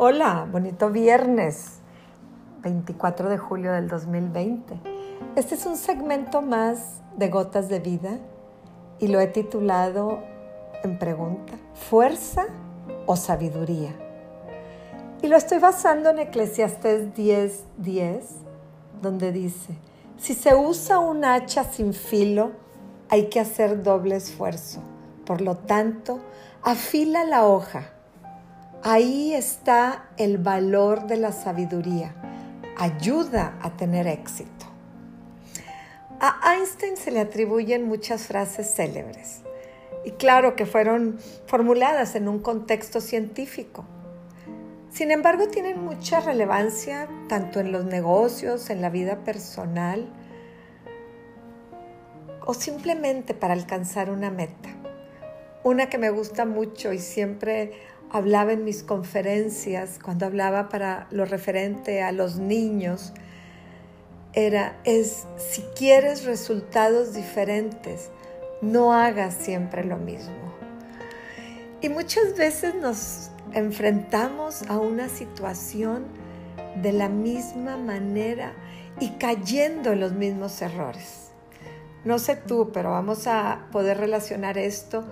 Hola, bonito viernes, 24 de julio del 2020. Este es un segmento más de Gotas de Vida y lo he titulado en pregunta, ¿fuerza o sabiduría? Y lo estoy basando en Eclesiastés 10:10, 10, donde dice, si se usa un hacha sin filo, hay que hacer doble esfuerzo. Por lo tanto, afila la hoja Ahí está el valor de la sabiduría. Ayuda a tener éxito. A Einstein se le atribuyen muchas frases célebres y claro que fueron formuladas en un contexto científico. Sin embargo, tienen mucha relevancia tanto en los negocios, en la vida personal o simplemente para alcanzar una meta. Una que me gusta mucho y siempre hablaba en mis conferencias, cuando hablaba para lo referente a los niños, era, es, si quieres resultados diferentes, no hagas siempre lo mismo. Y muchas veces nos enfrentamos a una situación de la misma manera y cayendo en los mismos errores. No sé tú, pero vamos a poder relacionar esto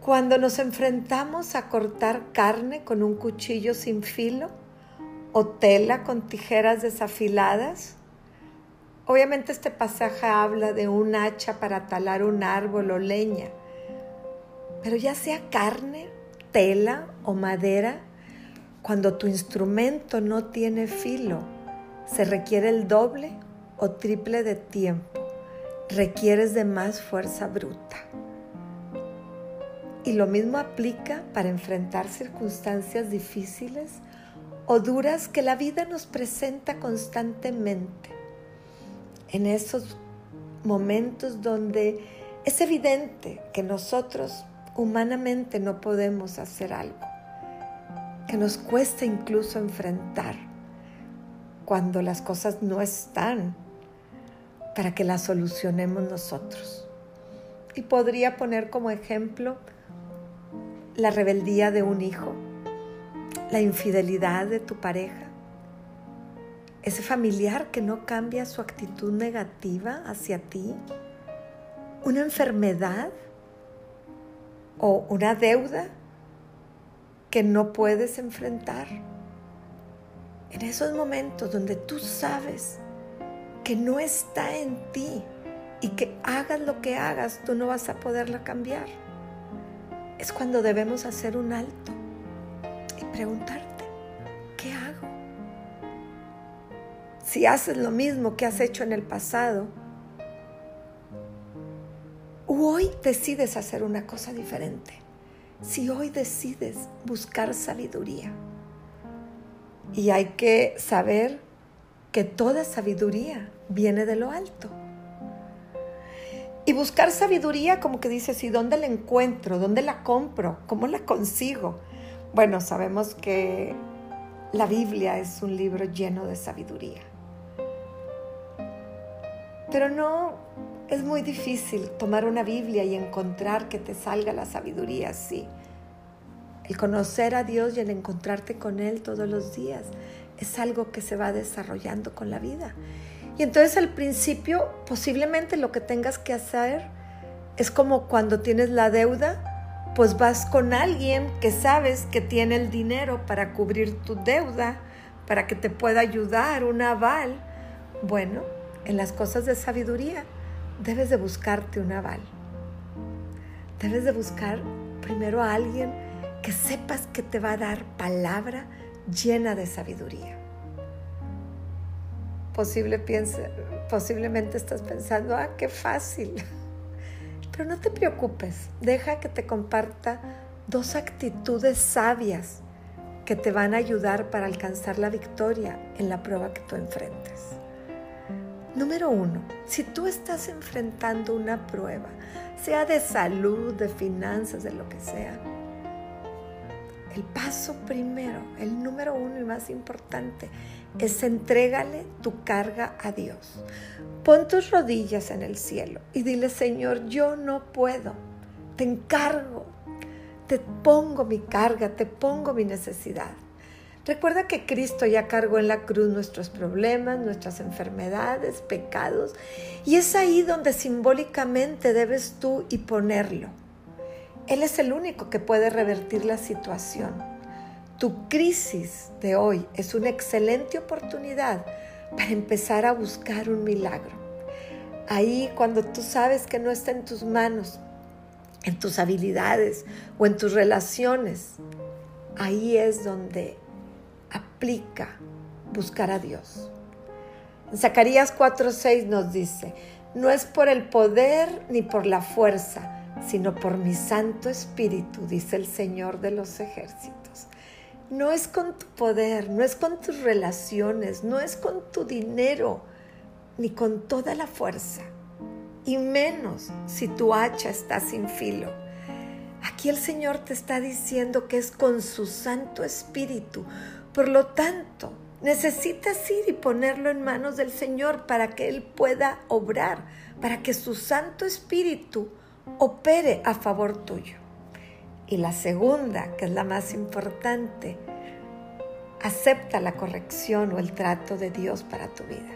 cuando nos enfrentamos a cortar carne con un cuchillo sin filo o tela con tijeras desafiladas, obviamente este pasaje habla de un hacha para talar un árbol o leña, pero ya sea carne, tela o madera, cuando tu instrumento no tiene filo, se requiere el doble o triple de tiempo, requieres de más fuerza bruta. Y lo mismo aplica para enfrentar circunstancias difíciles o duras que la vida nos presenta constantemente. En esos momentos donde es evidente que nosotros humanamente no podemos hacer algo, que nos cuesta incluso enfrentar cuando las cosas no están para que las solucionemos nosotros. Y podría poner como ejemplo la rebeldía de un hijo, la infidelidad de tu pareja, ese familiar que no cambia su actitud negativa hacia ti, una enfermedad o una deuda que no puedes enfrentar. En esos momentos donde tú sabes que no está en ti y que hagas lo que hagas, tú no vas a poderla cambiar es cuando debemos hacer un alto y preguntarte, ¿qué hago? Si haces lo mismo que has hecho en el pasado, hoy decides hacer una cosa diferente, si hoy decides buscar sabiduría, y hay que saber que toda sabiduría viene de lo alto. Y buscar sabiduría como que dices, ¿y dónde la encuentro? ¿Dónde la compro? ¿Cómo la consigo? Bueno, sabemos que la Biblia es un libro lleno de sabiduría. Pero no es muy difícil tomar una Biblia y encontrar que te salga la sabiduría así. El conocer a Dios y el encontrarte con Él todos los días es algo que se va desarrollando con la vida. Y entonces al principio posiblemente lo que tengas que hacer es como cuando tienes la deuda, pues vas con alguien que sabes que tiene el dinero para cubrir tu deuda, para que te pueda ayudar, un aval. Bueno, en las cosas de sabiduría debes de buscarte un aval. Debes de buscar primero a alguien que sepas que te va a dar palabra llena de sabiduría posible posiblemente estás pensando, ah, qué fácil. Pero no te preocupes, deja que te comparta dos actitudes sabias que te van a ayudar para alcanzar la victoria en la prueba que tú enfrentes. Número uno, si tú estás enfrentando una prueba, sea de salud, de finanzas, de lo que sea, el paso primero, el número uno y más importante, es entrégale tu carga a Dios. Pon tus rodillas en el cielo y dile, Señor, yo no puedo. Te encargo, te pongo mi carga, te pongo mi necesidad. Recuerda que Cristo ya cargó en la cruz nuestros problemas, nuestras enfermedades, pecados, y es ahí donde simbólicamente debes tú y ponerlo. Él es el único que puede revertir la situación. Tu crisis de hoy es una excelente oportunidad para empezar a buscar un milagro. Ahí cuando tú sabes que no está en tus manos, en tus habilidades o en tus relaciones, ahí es donde aplica buscar a Dios. En Zacarías 4:6 nos dice, no es por el poder ni por la fuerza, sino por mi Santo Espíritu, dice el Señor de los ejércitos. No es con tu poder, no es con tus relaciones, no es con tu dinero, ni con toda la fuerza, y menos si tu hacha está sin filo. Aquí el Señor te está diciendo que es con su Santo Espíritu, por lo tanto, necesitas ir y ponerlo en manos del Señor para que Él pueda obrar, para que su Santo Espíritu opere a favor tuyo. Y la segunda, que es la más importante, acepta la corrección o el trato de Dios para tu vida.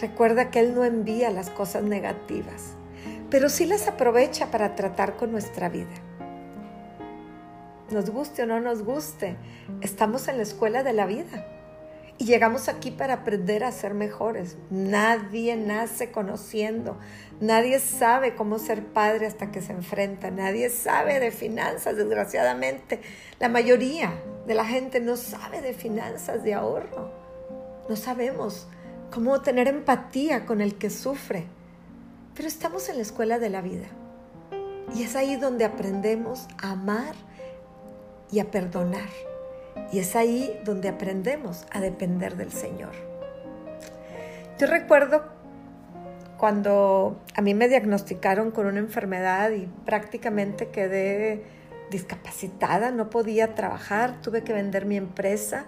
Recuerda que Él no envía las cosas negativas, pero sí las aprovecha para tratar con nuestra vida nos guste o no nos guste, estamos en la escuela de la vida y llegamos aquí para aprender a ser mejores. Nadie nace conociendo, nadie sabe cómo ser padre hasta que se enfrenta, nadie sabe de finanzas, desgraciadamente. La mayoría de la gente no sabe de finanzas, de ahorro. No sabemos cómo tener empatía con el que sufre. Pero estamos en la escuela de la vida. Y es ahí donde aprendemos a amar y a perdonar. Y es ahí donde aprendemos a depender del Señor. Yo recuerdo cuando a mí me diagnosticaron con una enfermedad y prácticamente quedé discapacitada, no podía trabajar, tuve que vender mi empresa,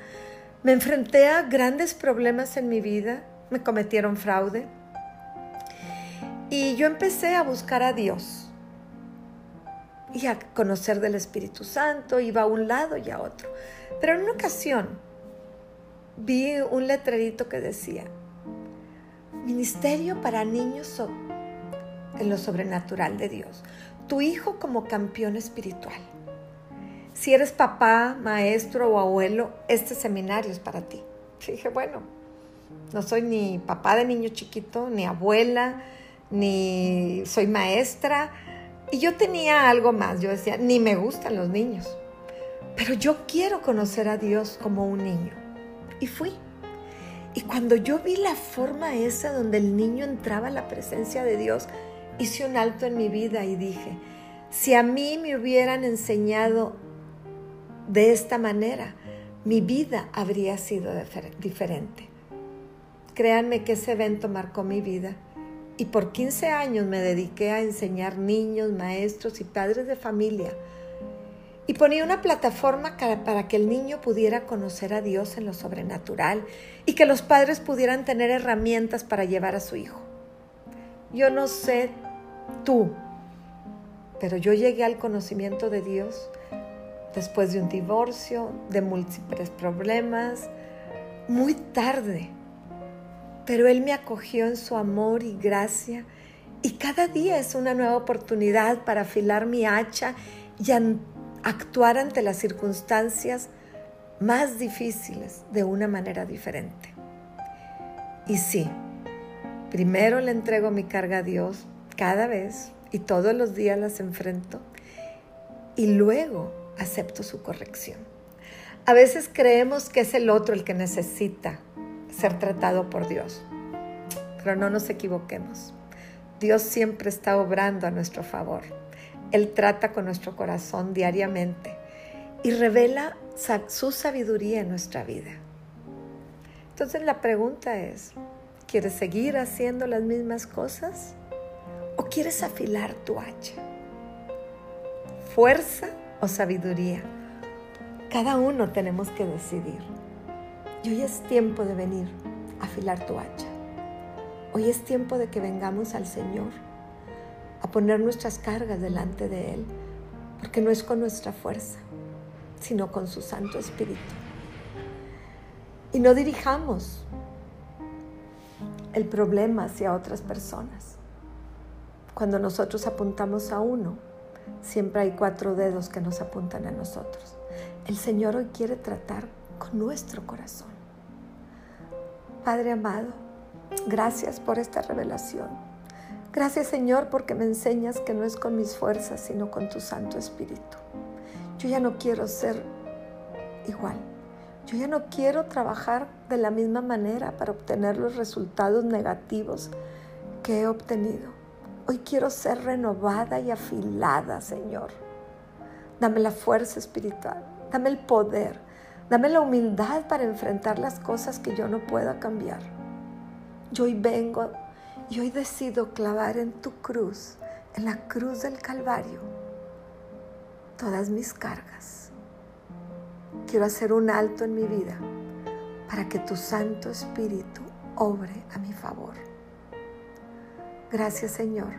me enfrenté a grandes problemas en mi vida, me cometieron fraude. Y yo empecé a buscar a Dios y a conocer del Espíritu Santo, iba a un lado y a otro. Pero en una ocasión vi un letrerito que decía, Ministerio para niños en lo sobrenatural de Dios, tu hijo como campeón espiritual. Si eres papá, maestro o abuelo, este seminario es para ti. dije, bueno, no soy ni papá de niño chiquito, ni abuela, ni soy maestra, y yo tenía algo más, yo decía, ni me gustan los niños, pero yo quiero conocer a Dios como un niño. Y fui. Y cuando yo vi la forma esa donde el niño entraba a la presencia de Dios, hice un alto en mi vida y dije, si a mí me hubieran enseñado de esta manera, mi vida habría sido diferente. Créanme que ese evento marcó mi vida y por 15 años me dediqué a enseñar niños, maestros y padres de familia. Y ponía una plataforma para que el niño pudiera conocer a Dios en lo sobrenatural y que los padres pudieran tener herramientas para llevar a su hijo. Yo no sé tú, pero yo llegué al conocimiento de Dios después de un divorcio, de múltiples problemas, muy tarde pero Él me acogió en su amor y gracia y cada día es una nueva oportunidad para afilar mi hacha y actuar ante las circunstancias más difíciles de una manera diferente. Y sí, primero le entrego mi carga a Dios cada vez y todos los días las enfrento y luego acepto su corrección. A veces creemos que es el otro el que necesita ser tratado por Dios. Pero no nos equivoquemos. Dios siempre está obrando a nuestro favor. Él trata con nuestro corazón diariamente y revela su sabiduría en nuestra vida. Entonces la pregunta es, ¿quieres seguir haciendo las mismas cosas o quieres afilar tu hacha? ¿Fuerza o sabiduría? Cada uno tenemos que decidir. Y hoy es tiempo de venir a afilar tu hacha. Hoy es tiempo de que vengamos al Señor a poner nuestras cargas delante de Él, porque no es con nuestra fuerza, sino con su Santo Espíritu. Y no dirijamos el problema hacia otras personas. Cuando nosotros apuntamos a uno, siempre hay cuatro dedos que nos apuntan a nosotros. El Señor hoy quiere tratar con nuestro corazón. Padre amado, gracias por esta revelación. Gracias Señor porque me enseñas que no es con mis fuerzas, sino con tu Santo Espíritu. Yo ya no quiero ser igual. Yo ya no quiero trabajar de la misma manera para obtener los resultados negativos que he obtenido. Hoy quiero ser renovada y afilada, Señor. Dame la fuerza espiritual, dame el poder, dame la humildad para enfrentar las cosas que yo no pueda cambiar. Yo hoy vengo y hoy decido clavar en tu cruz, en la cruz del Calvario, todas mis cargas. Quiero hacer un alto en mi vida para que tu Santo Espíritu obre a mi favor. Gracias Señor.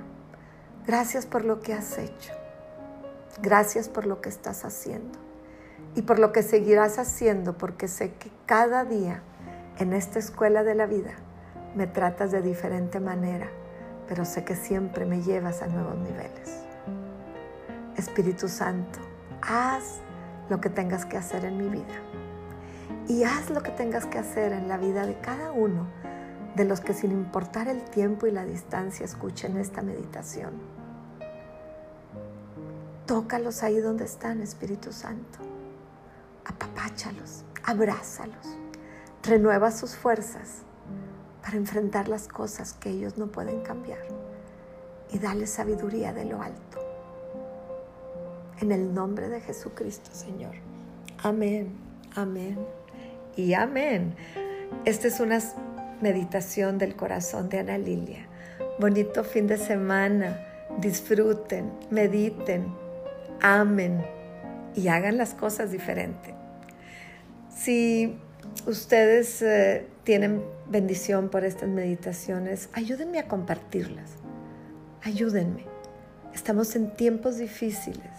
Gracias por lo que has hecho. Gracias por lo que estás haciendo y por lo que seguirás haciendo, porque sé que cada día en esta escuela de la vida me tratas de diferente manera, pero sé que siempre me llevas a nuevos niveles. Espíritu Santo, haz lo que tengas que hacer en mi vida y haz lo que tengas que hacer en la vida de cada uno de los que sin importar el tiempo y la distancia escuchen esta meditación. Tócalos ahí donde están, Espíritu Santo. Apapáchalos, abrázalos, renueva sus fuerzas para enfrentar las cosas que ellos no pueden cambiar y dale sabiduría de lo alto. En el nombre de Jesucristo, Señor. Amén, amén y amén. Esta es una meditación del corazón de Ana Lilia. Bonito fin de semana. Disfruten, mediten, amen y hagan las cosas diferente. Si ustedes eh, tienen bendición por estas meditaciones, ayúdenme a compartirlas. Ayúdenme. Estamos en tiempos difíciles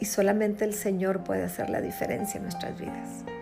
y solamente el Señor puede hacer la diferencia en nuestras vidas.